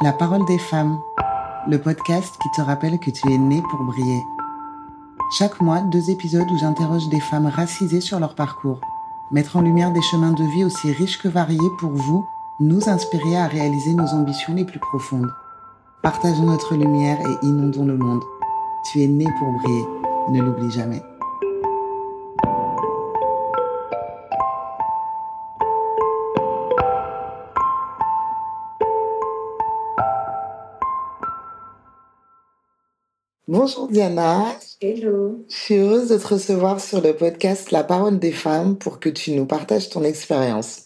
La parole des femmes, le podcast qui te rappelle que tu es né pour briller. Chaque mois, deux épisodes où j'interroge des femmes racisées sur leur parcours. Mettre en lumière des chemins de vie aussi riches que variés pour vous, nous inspirer à réaliser nos ambitions les plus profondes. Partageons notre lumière et inondons le monde. Tu es né pour briller, ne l'oublie jamais. Bonjour Diana. Hello. Je suis heureuse de te recevoir sur le podcast La parole des femmes pour que tu nous partages ton expérience.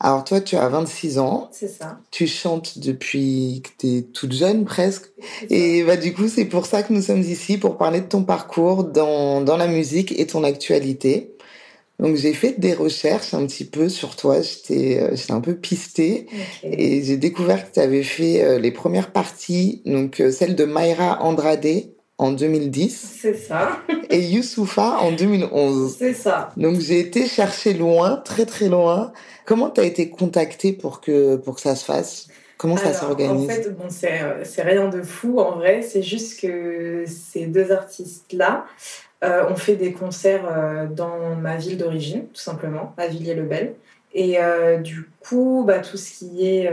Alors toi, tu as 26 ans. C'est ça. Tu chantes depuis que tu es toute jeune presque. Et bah, du coup, c'est pour ça que nous sommes ici, pour parler de ton parcours dans, dans la musique et ton actualité. Donc j'ai fait des recherches un petit peu sur toi, j'étais euh, un peu pistée et j'ai découvert que tu avais fait euh, les premières parties, donc euh, celle de Mayra Andrade en 2010. C'est ça. et Youssoufa en 2011. C'est ça. Donc j'ai été chercher loin, très très loin. Comment tu as été contactée pour que, pour que ça se fasse? Comment ça s'organise? En fait, bon, c'est rien de fou en vrai, c'est juste que ces deux artistes-là, euh, on fait des concerts euh, dans ma ville d'origine, tout simplement, à Villiers-le-Bel. Et euh, du coup, bah, tout ce qui est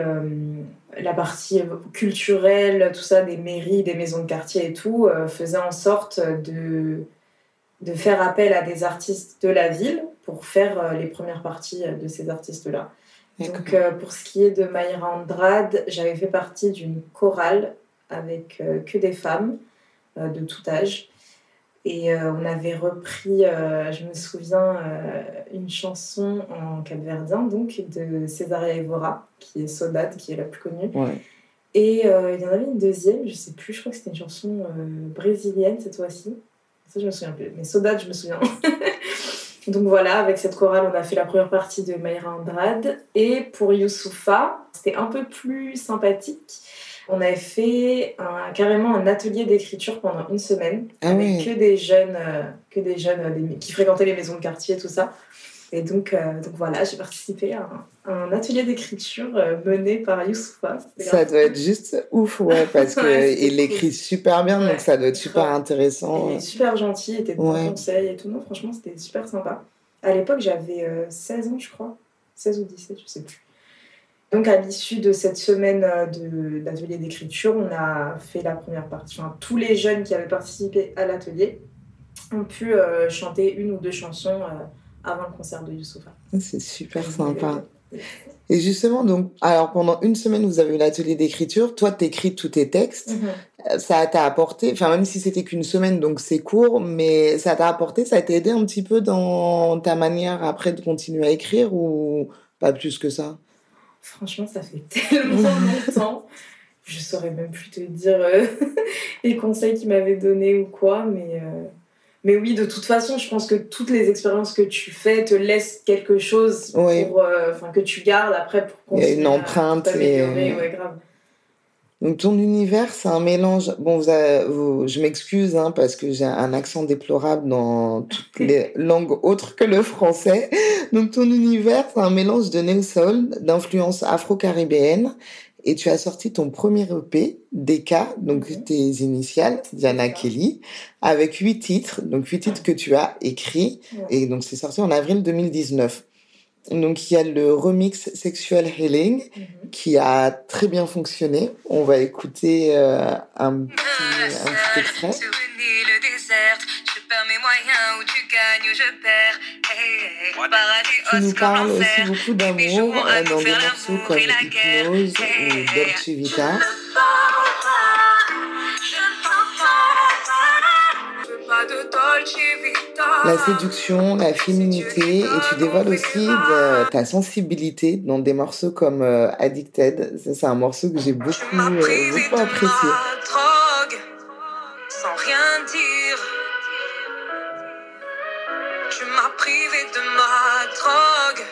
la partie culturelle, tout ça, des mairies, des maisons de quartier et tout, faisait en sorte de, de faire appel à des artistes de la ville pour faire les premières parties de ces artistes-là. Donc, pour ce qui est de Mayra Andrade, j'avais fait partie d'une chorale avec que des femmes de tout âge. Et euh, on avait repris, euh, je me souviens, euh, une chanson en capverdien, donc de Césaria Evora, qui est Sodade, qui est la plus connue. Et il y en avait une deuxième, je sais plus, je crois que c'était une chanson brésilienne cette fois-ci. Ça, je me souviens plus. Mais Sodade, je me souviens. donc voilà, avec cette chorale, on a fait la première partie de Mayra Andrade. Et pour Youssoufa, c'était un peu plus sympathique on avait fait carrément un atelier d'écriture pendant une semaine ah avec que des jeunes, euh, que des jeunes euh, qui fréquentaient les maisons de quartier et tout ça. Et donc, euh, donc voilà, j'ai participé à un, atelier d'écriture mené par Youssoufa. Ça doit être juste ouf, ouais, parce qu'il écrit super bien, donc ça doit être super intéressant. Il est super gentil, il était de bons conseils et tout. Non, franchement, c'était super sympa. À l'époque, j'avais 16 ans, je crois. 16 ou 17, je sais plus. Donc, à l'issue de cette semaine euh, d'atelier d'écriture, on a fait la première partie. Enfin, tous les jeunes qui avaient participé à l'atelier ont pu euh, chanter une ou deux chansons euh, avant le concert de Youssoufa. C'est super sympa. Et justement, donc, alors pendant une semaine, vous avez eu l'atelier d'écriture. Toi, tu écris tous tes textes. Mhm. Ça t'a apporté, enfin, même si c'était qu'une semaine, donc c'est court, mais ça t'a apporté, ça t'a aidé un petit peu dans ta manière après de continuer à écrire ou pas plus que ça? Franchement, ça fait tellement longtemps. Je saurais même plus te dire euh, les conseils qu'il m'avait donnés ou quoi, mais, euh, mais oui, de toute façon, je pense que toutes les expériences que tu fais te laissent quelque chose pour, euh, que tu gardes après pour. Il y a une empreinte. et... ouais, grave. Donc ton univers, c'est un mélange. Bon, vous, je m'excuse hein, parce que j'ai un accent déplorable dans toutes les langues autres que le français. Donc ton univers, c'est un mélange de neo soul, d'influence afro-caribéenne. Et tu as sorti ton premier EP, DK, donc tes initiales, Diana Kelly, avec huit titres, donc huit titres que tu as écrits. Et donc c'est sorti en avril 2019. Donc il y a le remix Sexual Healing mhm. qui a très bien fonctionné. On va écouter euh, un, petit, un petit extrait. Tu nous parles aussi beaucoup d'amour euh, dans des morceaux comme Hypnose ou Dolce Vita. La séduction, la féminité, et tu dévoiles aussi ta sensibilité dans des morceaux comme euh, Addicted. C'est un morceau que j'ai beaucoup, euh, beaucoup apprécié. Sans rien dire, tu m'as privé de ma drogue.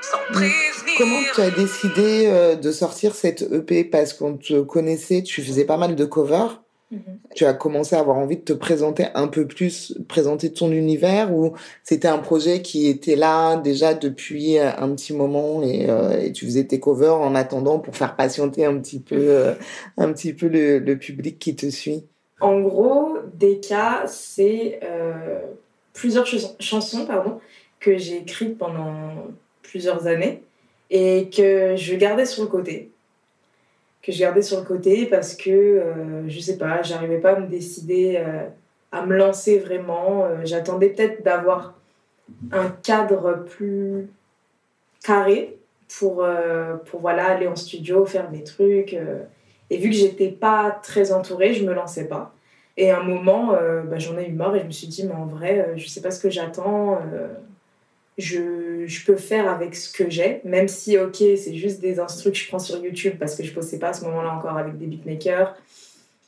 Sans prévenir. Comment tu as décidé euh, de sortir cette EP Parce qu'on te connaissait, tu faisais pas mal de covers. Mhm. Tu as commencé à avoir envie de te présenter un peu plus, présenter ton univers ou c'était un projet qui était là déjà depuis un petit moment et, euh, tu faisais tes covers en attendant pour faire patienter un petit peu, euh, un petit peu le, public qui te suit? En gros, cas c'est euh, plusieurs chansons pardon, que j'ai écrites pendant plusieurs années et que je gardais sur le côté que je gardais sur le côté parce que, euh, je sais pas, j'arrivais pas à me décider euh, à me lancer vraiment. Euh, j'attendais peut-être d'avoir un cadre plus carré pour, pour voilà, aller en studio, faire mes trucs. et vu que j'étais pas très entourée, je me lançais pas. Et à un moment, bah, j'en ai eu marre et je me suis dit, mais en vrai, je sais pas ce que j'attends je, je, peux faire avec ce que j'ai, même si, ok, c'est juste des instructions que je prends sur YouTube parce que je ne bossais pas à ce moment-là encore avec des beatmakers.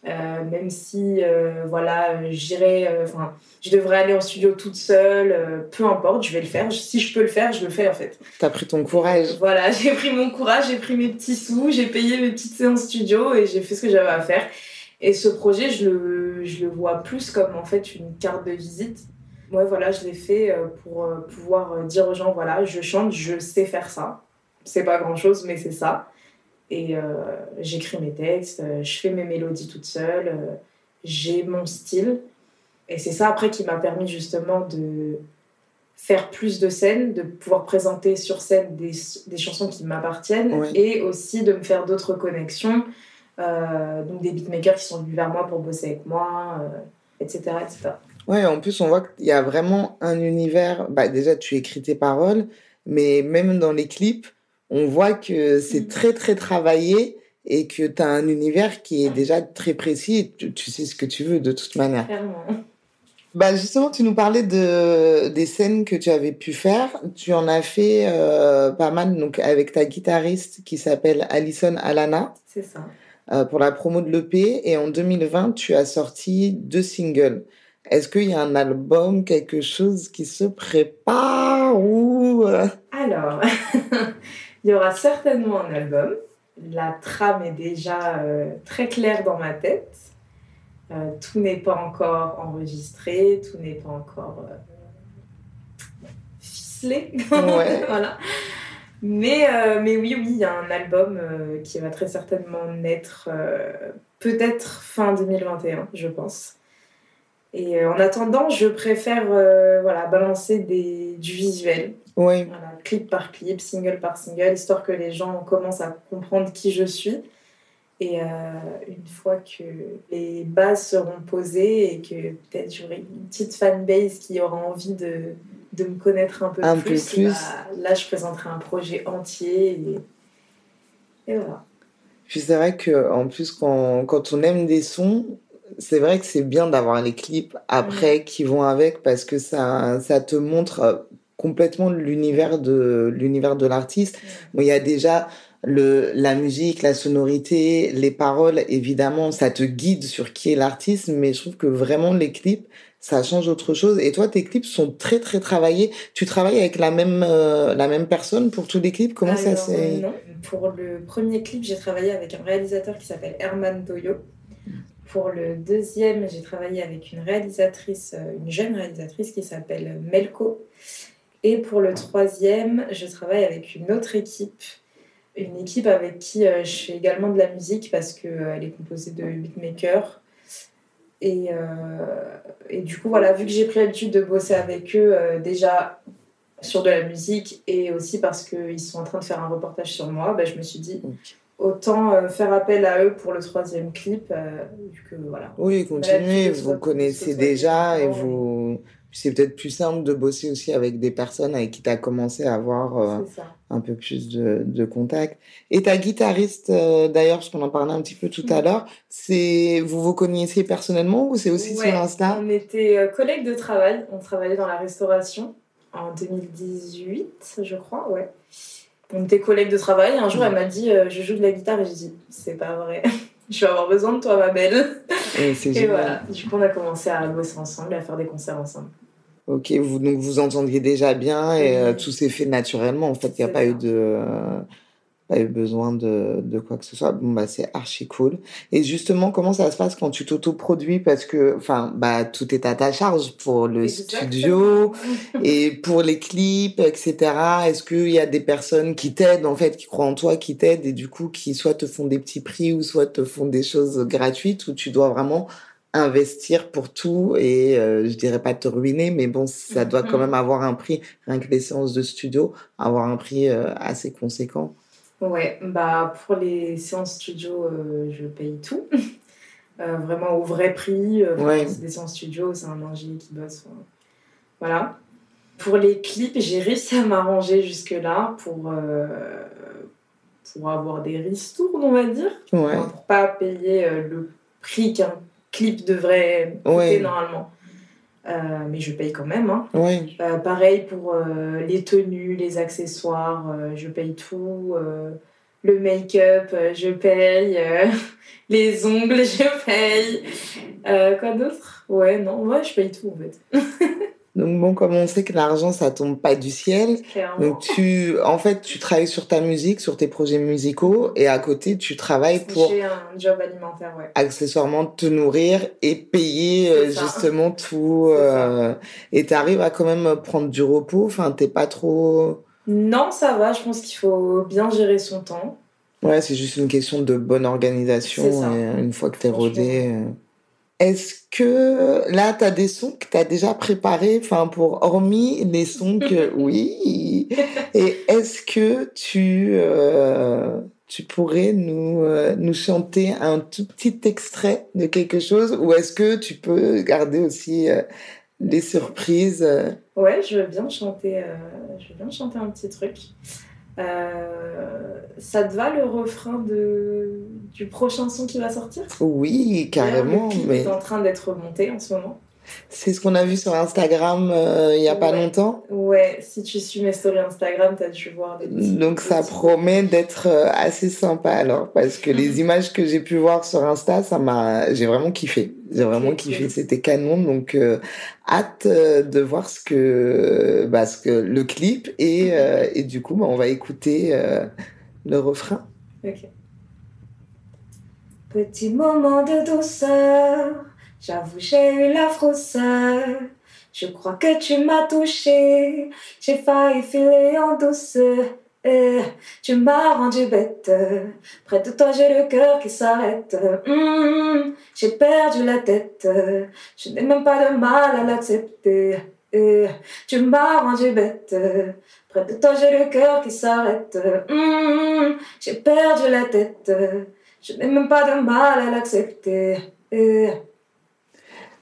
Euh, même si, euh, voilà, j'irai, euh, enfin, je devrais aller en studio toute seule, peu importe, je vais le faire. Si je peux le faire, je le fais en fait. T'as pris ton courage. Voilà, j'ai pris mon courage, j'ai pris mes petits sous, j'ai payé mes petites séances studio et j'ai fait ce que j'avais à faire. Et ce projet, je le, je le vois plus comme en fait une carte de visite ouais, voilà, je l'ai fait euh, pour euh, pouvoir euh, dire aux gens, voilà, je chante, je sais faire ça. C'est pas grand chose, mais c'est ça. Et j'écris mes textes, je fais mes mélodies toute seule, j'ai mon style. Et c'est ça après qui m'a permis justement de faire plus de scènes, de pouvoir présenter sur scène des, des chansons qui m'appartiennent et aussi de me faire d'autres connexions. donc des beatmakers qui sont venus vers moi pour bosser avec moi, etc., etc. Ouais, en plus, on voit qu'il y a vraiment un univers. Bah, déjà, tu écris tes paroles, mais même dans les clips, on voit que c'est mm. très, très travaillé et que tu as un univers qui est déjà très précis. Tu, sais ce que tu veux de toute manière. Clairement. Bah justement, tu nous parlais de, des scènes que tu avais pu faire. Tu en as fait euh, pas mal donc, avec ta guitariste qui s'appelle Alison Alana. C'est ça. Euh, pour la promo de l'EP. Et en 2020, tu as sorti deux singles. Est-ce qu'il y a un album, quelque chose qui se prépare ou... Euh? Alors, il y aura certainement un album. La trame est déjà euh, très claire dans ma tête. Euh, tout n'est pas encore enregistré, tout n'est pas encore ficelé. voilà. Mais, mais oui, oui, il y a un album qui va très certainement naître peut-être fin 2021, je pense. Et euh, en attendant, je préfère euh, voilà, balancer des, du visuel. Oui. Voilà, clip par clip, single par single, histoire que les gens commencent à comprendre qui je suis. Et euh, une fois que les bases seront posées et que peut-être j'aurai une petite fanbase qui aura envie de, de me connaître un peu un plus, peu plus. Bah, là je présenterai un projet entier. Et, et voilà. Puis c'est vrai qu'en plus, quand, quand on aime des sons, c'est vrai que c'est bien d'avoir les clips après qui vont avec parce que ça, ça te montre euh, complètement l'univers de l'univers de l'artiste. il y a déjà le, la musique, la sonorité, les paroles, évidemment, ça te guide sur qui est l'artiste, mais je trouve que vraiment les clips, ça change autre chose. Et toi, tes clips sont très très travaillés. Tu travailles avec la même euh, la même personne pour tous les clips? Comment ça c'est Non, pour le premier clip, j'ai travaillé avec un réalisateur qui s'appelle Herman Toyo. Pour le deuxième, j'ai travaillé avec une réalisatrice, euh, une jeune réalisatrice qui s'appelle Melko. Et pour le troisième, je travaille avec une autre équipe, une équipe avec qui euh, je fais également de la musique parce qu'elle euh, est composée de beatmakers. Et, et, du coup, voilà, vu que j'ai pris l'habitude de bosser avec eux déjà sur de la musique et aussi parce qu'ils sont en train de faire un reportage sur moi, bah, je me suis dit, autant euh, faire appel à eux pour le troisième clip. Euh, que, voilà. Oui, continuez, vous connaissez déjà et vous. C'est peut-être plus simple de bosser aussi avec des personnes avec qui tu as commencé à avoir euh, un peu plus de, de contact. Et ta guitariste, d'ailleurs, parce qu'on en parlait un petit peu tout à mm. l'heure, c'est vous vous connaissiez personnellement ou c'est aussi sur Insta? On était collègues de travail, on travaillait dans la restauration en 2018, je crois, ouais on était collègues de travail. Un jour, elle m'a dit euh, Je joue de la guitare. Et j'ai dit C'est pas vrai. je vais avoir besoin de toi, ma belle. Et, voilà. Du coup, on a commencé à bosser ensemble, à faire des concerts ensemble. Ok, vous, donc vous entendiez déjà bien et euh, tout s'est fait naturellement. En fait, il n'y a pas eu de. Pas eu besoin de, de quoi que ce soit. Bon, bah, c'est archi cool. Et justement, comment ça se passe quand tu t'autoproduis? Parce que, enfin, bah, tout est à ta charge pour le studio et pour les clips, etc. Est-ce qu'il y a des personnes qui t'aident, en fait, qui croient en toi, qui t'aident et du coup, qui soit te font des petits prix ou soit te font des choses gratuites où tu dois vraiment investir pour tout et euh, je dirais pas te ruiner mais bon ça doit quand mm-hmm. même avoir un prix rien que les séances de studio avoir un prix euh, assez conséquent Ouais, bah pour les séances studio, euh, je paye tout. Euh, vraiment au vrai prix. Euh, c'est des séances studio, c'est un ingé qui bosse. voilà. Pour les clips, j'ai réussi à m'arranger jusque-là pour, pour avoir des ristournes, on va dire. Ouais. pour pas payer le prix qu'un clip devrait coûter normalement. Euh, mais je paye quand même. Hein. Euh, pareil pour euh, les tenues, les accessoires, je paye tout. le make-up, je paye. les ongles, je paye. quoi d'autre? Ouais, non, ouais, je paye tout en fait. Donc bon, comme on sait que l'argent, ça tombe pas du ciel, donc tu, en fait, tu travailles sur ta musique, sur tes projets musicaux, et à côté, tu travailles pour... J'ai un job alimentaire, ouais. Accessoirement, te nourrir et payer euh, justement tout. Euh, et tu arrives à quand même prendre du repos, enfin, t'es pas trop... Non, ça va, je pense qu'il faut bien gérer son temps. Ouais, c'est juste une question de bonne organisation, et une fois que t'es rodé... Euh, est-ce que là, tu as des sons que tu as déjà préparés, enfin, pour hormis les sons que. Oui. Et est-ce que tu, euh, tu pourrais nous, euh, nous chanter un tout petit extrait de quelque chose? Ou est-ce que tu peux garder aussi euh, des surprises? Ouais, je veux bien chanter, je veux bien chanter un petit truc. Euh, ça te va le refrain de, du prochain son qui va sortir? Oui, carrément. Le mais... est en train d'être monté en ce moment. C'est ce qu'on a vu sur Instagram euh, il n'y a pas longtemps. Ouais, si tu suis mes stories Instagram, tu as dû voir des Donc ça promet d'être euh, assez sympa alors, parce que les images que j'ai pu voir sur Insta, ça m'a, j'ai vraiment kiffé. J'ai vraiment kiffé, c'était canon. Donc euh, hâte de voir ce que, bah, ce que le clip et, et du coup, bah, on va écouter le refrain. Ok. Petit moment de douceur J'avoue, j'ai eu la froisseur. Je crois que tu m'as touché. J'ai failli filer en douceur. Eh, tu m'as rendu bête. Près de toi, j'ai le cœur qui s'arrête. Hmm, j'ai perdu la tête. Je n'ai même pas de mal à l'accepter. Eh, tu m'as rendu bête. Près de toi, j'ai le cœur qui s'arrête. Hmm, j'ai perdu la tête. Je n'ai même pas de mal à l'accepter. Eh,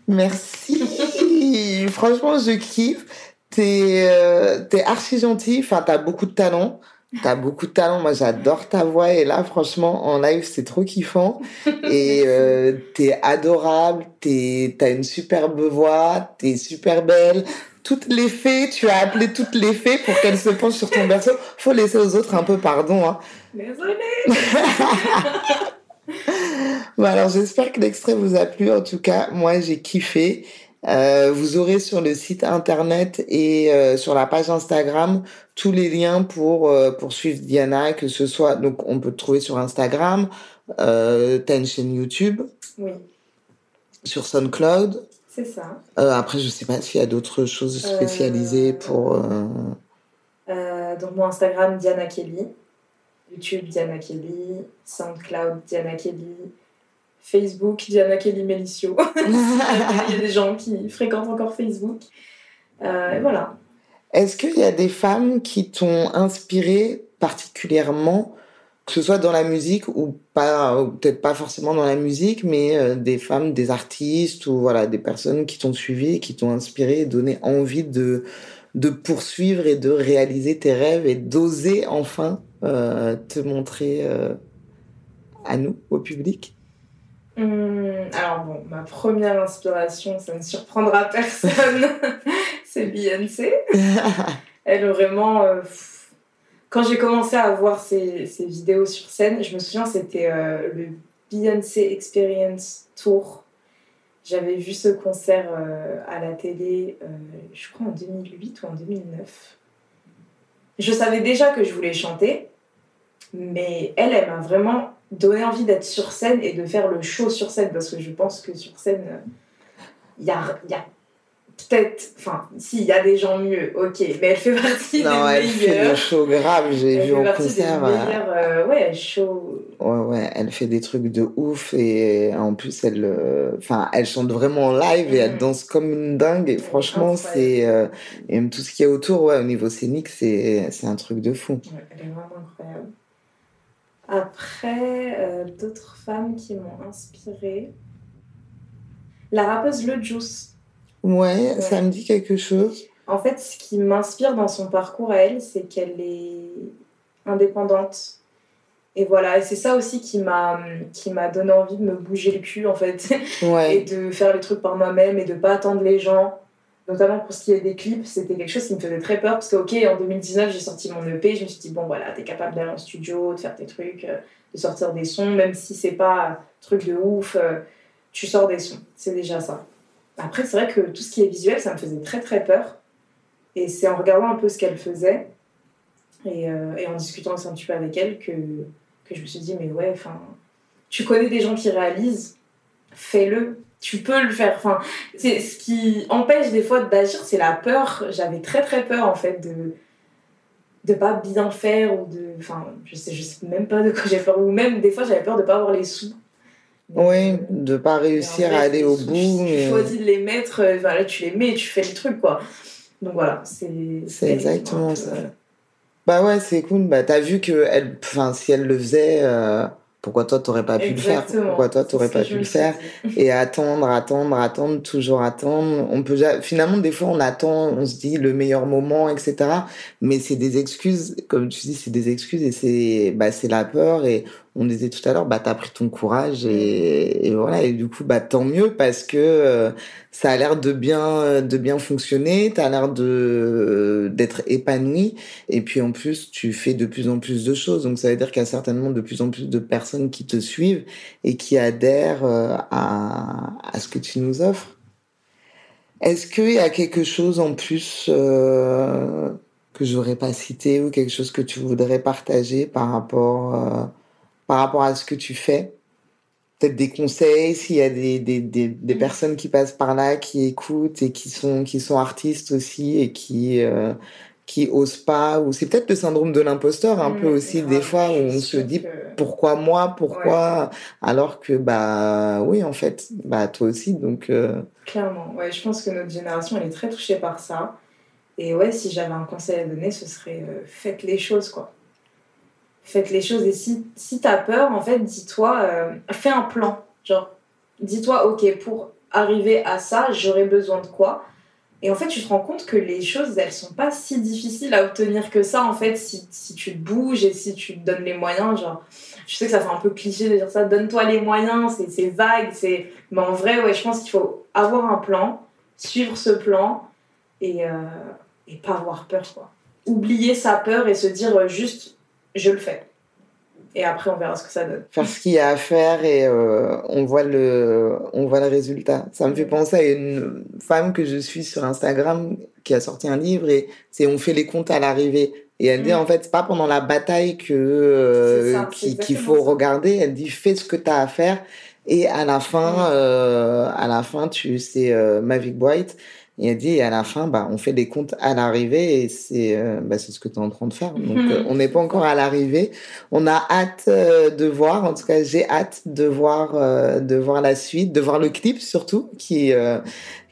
Merci. Franchement, je kiffe. T'es euh, archi gentil. Enfin, t'as beaucoup de talent. T'as beaucoup de talent. Moi, j'adore ta voix. Et là, franchement, en live, c'est trop kiffant. Et euh, t'es adorable. T'as une superbe voix. T'es super belle. Toutes les fées, tu as appelé toutes les fées pour qu'elles se penchent sur ton berceau. Faut laisser aux autres un peu pardon. Hein. Désolée. bon, alors j'espère que l'extrait vous a plu. En tout cas, moi j'ai kiffé. Euh, vous aurez sur le site internet et euh, sur la page Instagram tous les liens pour euh, poursuivre Diana, que ce soit donc on peut te trouver sur Instagram, euh, t'as une chaîne YouTube, oui, sur SoundCloud. C'est ça. Après, je sais pas s'il y a d'autres choses spécialisées pour. donc mon Instagram Diana Kelly. YouTube Diana Kelly, SoundCloud Diana Kelly, Facebook Diana Kelly Melicio. Il y a des gens qui fréquentent encore Facebook. Euh, et voilà. Est-ce qu'il y a des femmes qui t'ont inspiré particulièrement, que ce soit dans la musique ou pas, peut-être pas forcément dans la musique, mais euh, des femmes, des artistes ou voilà, des personnes qui t'ont suivi, qui t'ont inspiré et donné envie de, de poursuivre et de réaliser tes rêves et d'oser enfin euh, te montrer euh, à nous, au public? Hum, Alors bon, ma première inspiration, ça ne surprendra personne, c'est Beyoncé. Elle vraiment... Euh, quand j'ai commencé à voir ses, vidéos sur scène, je me souviens, c'était le Beyoncé Experience Tour. J'avais vu ce concert à la télé, je crois en 2008 ou en 2009. Je savais déjà que je voulais chanter, Mais elle, elle m'a vraiment donné envie d'être sur scène et de faire le show sur scène parce que je pense que sur scène, il y a, y a peut-être, enfin, s'il y a des gens mieux, ok, mais elle fait partie non, des elle fait le show grave, j'ai vu en concert. Des meilleurs, euh, ouais, show. Ouais, ouais, elle fait des trucs de ouf et en plus, elle, euh, elle chante vraiment en live et elle danse comme une dingue et franchement, c'est, euh, et même tout ce qu'il y a autour, ouais, au niveau scénique, c'est, c'est un truc de fou. Ouais, elle est vraiment incroyable. Après, d'autres femmes qui m'ont inspirée. La rappeuse Le Juice. Ouais, ça me dit quelque chose. En fait, ce qui m'inspire dans son parcours à elle, c'est qu'elle est indépendante. Et voilà, et c'est ça aussi qui m'a qui m'a donné envie de me bouger le cul en fait ouais. et de faire les trucs par moi-même et de pas attendre les gens. Notamment pour ce qui est des clips, c'était quelque chose qui me faisait très peur parce que ok, en 2019 j'ai sorti mon EP, je me suis dit bon voilà, t'es capable d'aller en studio, de faire tes trucs, euh, de sortir des sons, même si c'est pas truc de ouf, euh, tu sors des sons, c'est déjà ça. Après, c'est vrai que tout ce qui est visuel, ça me faisait très très peur. Et c'est en regardant un peu ce qu'elle faisait et, euh, en discutant un petit peu avec elle que, que je me suis dit, mais ouais, enfin, tu connais des gens qui réalisent, fais-le. Tu peux le faire. Enfin, c'est ce qui empêche des fois d'agir, c'est la peur. J'avais très très peur en fait de de pas bien faire ou de enfin je sais je sais même pas de quoi j'ai peur ou même des fois j'avais peur de pas avoir les sous oui, de pas réussir à aller au bout. Tu choisis de les mettre, voilà, tu les mets, tu fais le truc, quoi. Donc voilà, c'est. C'est exactement ça. Bah ouais, c'est cool. Bah t'as vu que elle, enfin, si elle le faisait, euh, pourquoi toi t'aurais pas pu le faire? Pourquoi toi t'aurais pas pu le faire? Et attendre, attendre, attendre, toujours attendre. On peut finalement des fois on attend, on se dit le meilleur moment, etc. Mais c'est des excuses, comme tu dis, c'est des excuses et c'est bah c'est la peur et on disait tout à l'heure, bah t'as pris ton courage et, et, voilà. Et du coup bah tant mieux parce que euh, ça a l'air de bien de bien fonctionner, t'as l'air de d'être épanoui. Et puis en plus tu fais de plus en plus de choses. Donc ça veut dire qu'il y a certainement de plus en plus de personnes qui te suivent et qui adhèrent euh, à à ce que tu nous offres. Est-ce qu'il y a quelque chose en plus euh, que j'aurais pas cité ou quelque chose que tu voudrais partager par rapport euh, par rapport à ce que tu fais Peut-être des conseils, s'il y a des, des, des, des, personnes qui passent par là, qui écoutent et qui sont, qui sont artistes aussi et qui, euh, qui osent pas. Ou c'est peut-être le syndrome de l'imposteur un peu aussi, des fois, où on se dit pourquoi moi, pourquoi Alors que, bah oui, en fait, bah toi aussi. Donc, euh, Clairement, ouais, je pense que notre génération, elle est très touchée par ça. Et ouais, si j'avais un conseil à donner, ce serait euh, faites les choses, quoi faites les choses. Et si, si tu peur, en fait, dis-toi, euh, fais un plan. Genre, dis-toi, ok, pour arriver à ça, j'aurais besoin de quoi? Et en fait, tu te rends compte que les choses, elles sont pas si difficiles à obtenir que ça, en fait, si, si tu bouges et si tu te donnes les moyens. Genre, je sais que ça fait un peu cliché de dire ça, donne-toi les moyens, c'est vague, c'est... Mais en vrai, ouais, je pense qu'il faut avoir un plan, suivre ce plan et, euh, et pas avoir peur, quoi. Oublier sa peur et se dire juste je le fais. Et après, on verra ce que ça donne. Faire ce qu'il y a à faire et euh, on, voit le, on voit le résultat. Ça me fait penser à une femme que je suis sur Instagram qui a sorti un livre et c'est On fait les comptes à l'arrivée. Et elle dit, mm. en fait, c'est pas pendant la bataille que euh, qu'il faut regarder. Elle dit, fais ce que tu as à faire. Et à la fin, mm. euh, à la fin, tu c'est euh, Mavic White et elle dit, à la fin, bah, on fait des comptes à l'arrivée et c'est euh, bah, ce que tu es en train de faire. Donc, euh, on n'est pas encore à l'arrivée. On a hâte euh, de voir, en tout cas, j'ai hâte de voir, de voir la suite, de voir le clip surtout, qui,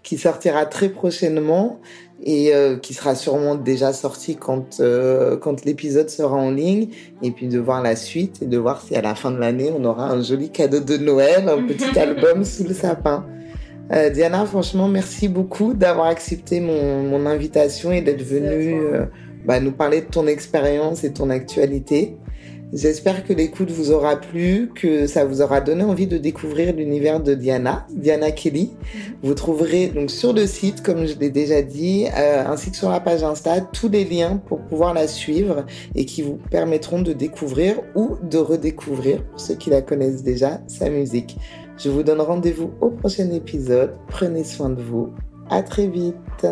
qui sortira très prochainement et qui sera sûrement déjà sorti quand, quand l'épisode sera en ligne. Et puis de voir la suite et de voir si à la fin de l'année, on aura un joli cadeau de Noël, un petit album sous le sapin. Euh, Diana, franchement, merci beaucoup d'avoir accepté mon, mon, invitation et d'être venue euh, bah, nous parler de ton expérience et ton actualité. J'espère que l'écoute vous aura plu, que ça vous aura donné envie de découvrir l'univers de Diana, Diana Kelly. Mm-hmm. Vous trouverez donc sur le site, comme je l'ai déjà dit, euh, ainsi que sur la page Insta, tous les liens pour pouvoir la suivre et qui vous permettront de découvrir ou de redécouvrir, pour ceux qui la connaissent déjà, sa musique. Je vous donne rendez-vous au prochain épisode. Prenez soin de vous. À très vite.